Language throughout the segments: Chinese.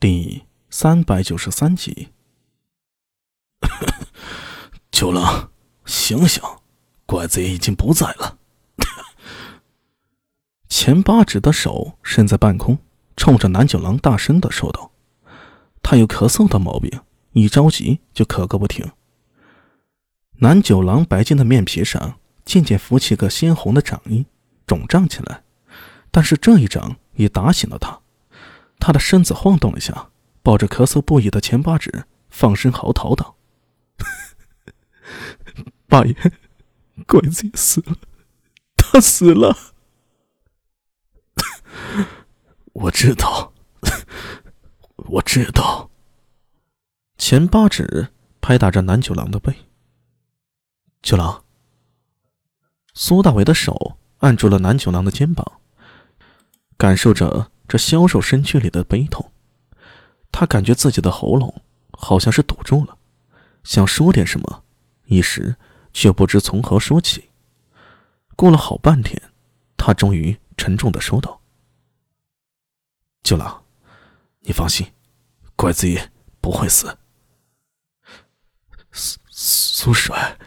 第三百九十三集，九郎，醒醒，拐子已经不在了。钱八指的手伸在半空，冲着南九郎大声的说道：“他有咳嗽的毛病，一着急就咳个不停。”南九郎白净的面皮上渐渐浮起个鲜红的掌印，肿胀起来，但是这一掌也打醒了他。他的身子晃动了一下，抱着咳嗽不已的钱八指，放声嚎啕道：“ 八爷，鬼子也死了，他死了。我知道，我知道。”钱八指拍打着南九郎的背。九郎，苏大伟的手按住了南九郎的肩膀，感受着。这消瘦身躯里的悲痛，他感觉自己的喉咙好像是堵住了，想说点什么，一时却不知从何说起。过了好半天，他终于沉重的说道：“九郎，你放心，怪子爷不会死。”苏苏帅，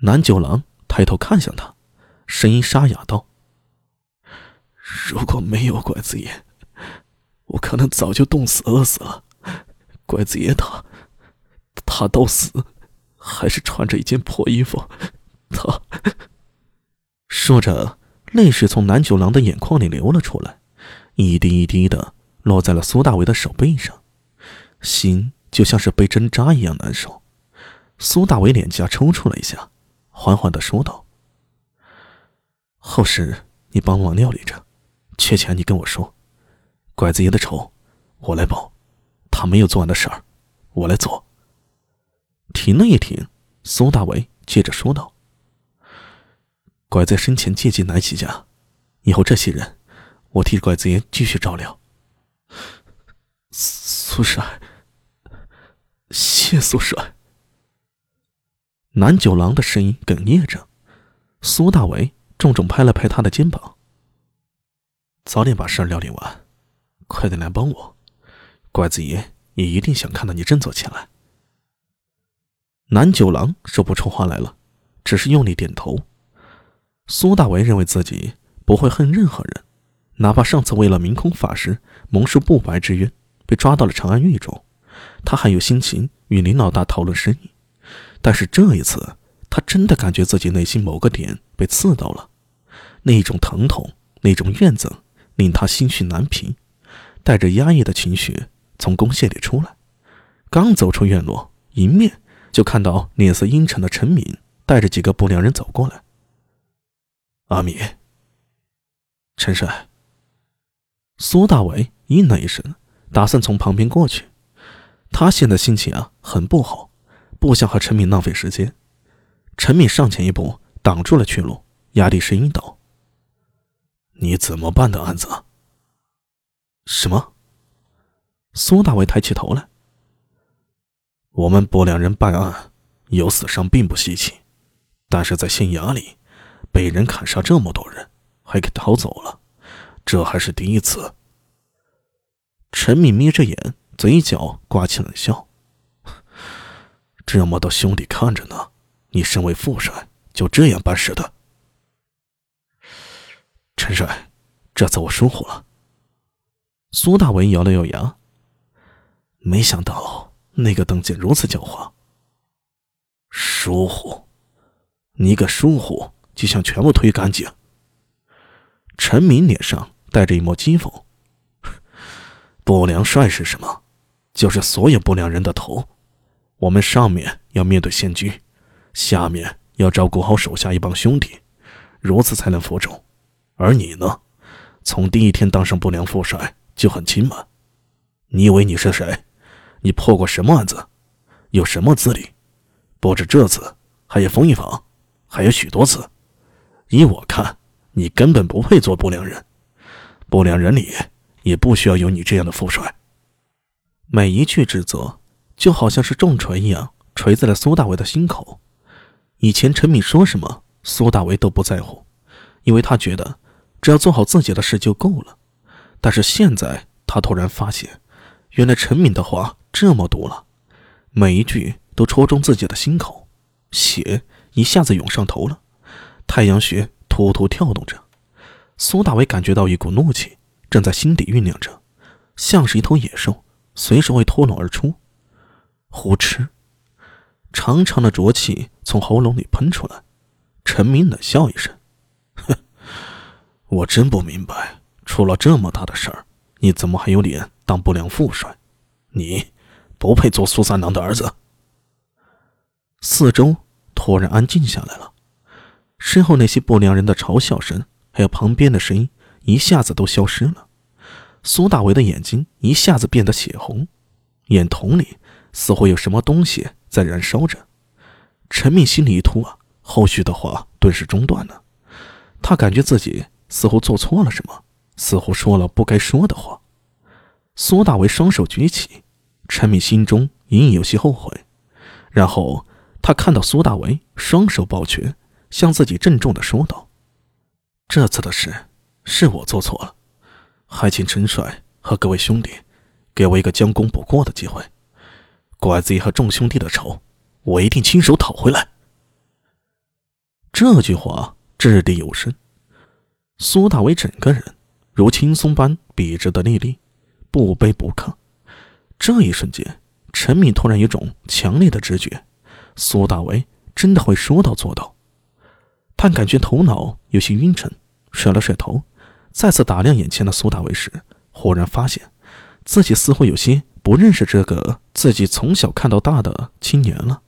南九郎抬头看向他，声音沙哑道。如果没有拐子爷，我可能早就冻死饿死了。拐子爷他，他到死还是穿着一件破衣服。他说着，泪水从南九郎的眼眶里流了出来，一滴一滴的落在了苏大伟的手背上，心就像是被针扎一样难受。苏大伟脸颊抽搐了一下，缓缓的说道：“后事你帮忙料理着。”缺钱你跟我说，拐子爷的仇我来报，他没有做完的事儿，我来做。停了一停，苏大为接着说道：“拐子生前借机南起家，以后这些人，我替拐子爷继续照料。”苏帅，谢苏帅。南九郎的声音哽咽着，苏大为重重拍了拍他的肩膀。早点把事儿料理完，快点来帮我。拐子爷也一定想看到你振作起来。南九郎说不出话来了，只是用力点头。苏大为认为自己不会恨任何人，哪怕上次为了明空法师蒙受不白之冤被抓到了长安狱中，他还有心情与林老大讨论生意。但是这一次，他真的感觉自己内心某个点被刺到了，那种疼痛，那种怨憎。令他心绪难平，带着压抑的情绪从宫廨里出来，刚走出院落，迎面就看到脸色阴沉的陈敏带着几个不良人走过来。阿米，陈帅。苏大伟应了一声，打算从旁边过去。他现在心情啊很不好，不想和陈敏浪费时间。陈敏上前一步，挡住了去路，压低声音道。你怎么办的案子？什么？苏大伟抬起头来。我们不良人办案，有死伤并不稀奇，但是在县衙里，被人砍杀这么多人，还给逃走了，这还是第一次。陈敏眯着眼，嘴角挂起冷笑。这么多兄弟看着呢，你身为副帅，就这样办事的？陈帅，这次我疏忽了。苏大文咬了咬牙，没想到那个邓姐如此狡猾。疏忽？你个疏忽就想全部推干净？陈明脸上带着一抹讥讽。不良帅是什么？就是所有不良人的头。我们上面要面对县军，下面要照顾好手下一帮兄弟，如此才能服众。而你呢？从第一天当上不良副帅就很轻慢。你以为你是谁？你破过什么案子？有什么资历？不止这次，还有封一房，还有许多次。依我看，你根本不配做不良人。不良人里也不需要有你这样的副帅。每一句指责，就好像是重锤一样锤在了苏大为的心口。以前陈敏说什么，苏大为都不在乎，因为他觉得。只要做好自己的事就够了，但是现在他突然发现，原来陈敏的话这么毒了，每一句都戳中自己的心口，血一下子涌上头了，太阳穴突突跳动着。苏大伟感觉到一股怒气正在心底酝酿着，像是一头野兽，随时会脱笼而出。呼哧，长长的浊气从喉咙里喷出来。陈明冷笑一声：“，我真不明白，出了这么大的事儿，你怎么还有脸当不良副帅？你不配做苏三郎的儿子。”四周突然安静下来了，身后那些不良人的嘲笑声，还有旁边的声音，一下子都消失了。苏大为的眼睛一下子变得血红，眼瞳里似乎有什么东西在燃烧着。陈明心里一突啊！后续的话顿时中断了，他感觉自己似乎做错了什么，似乎说了不该说的话。苏大为双手举起，陈敏心中隐隐有些后悔。然后他看到苏大为双手抱拳，向自己郑重的说道：“这次的事是我做错了，还请陈帅和各位兄弟给我一个将功补过的机会。拐子和众兄弟的仇，我一定亲手讨回来。”这句话掷地有声，苏大伟整个人如轻松般笔直的立立，不卑不亢。这一瞬间，陈敏突然有种强烈的直觉：苏大为真的会说到做到。他感觉头脑有些晕沉，甩了甩头，再次打量眼前的苏大为时，忽然发现自己似乎有些不认识这个自己从小看到大的青年了。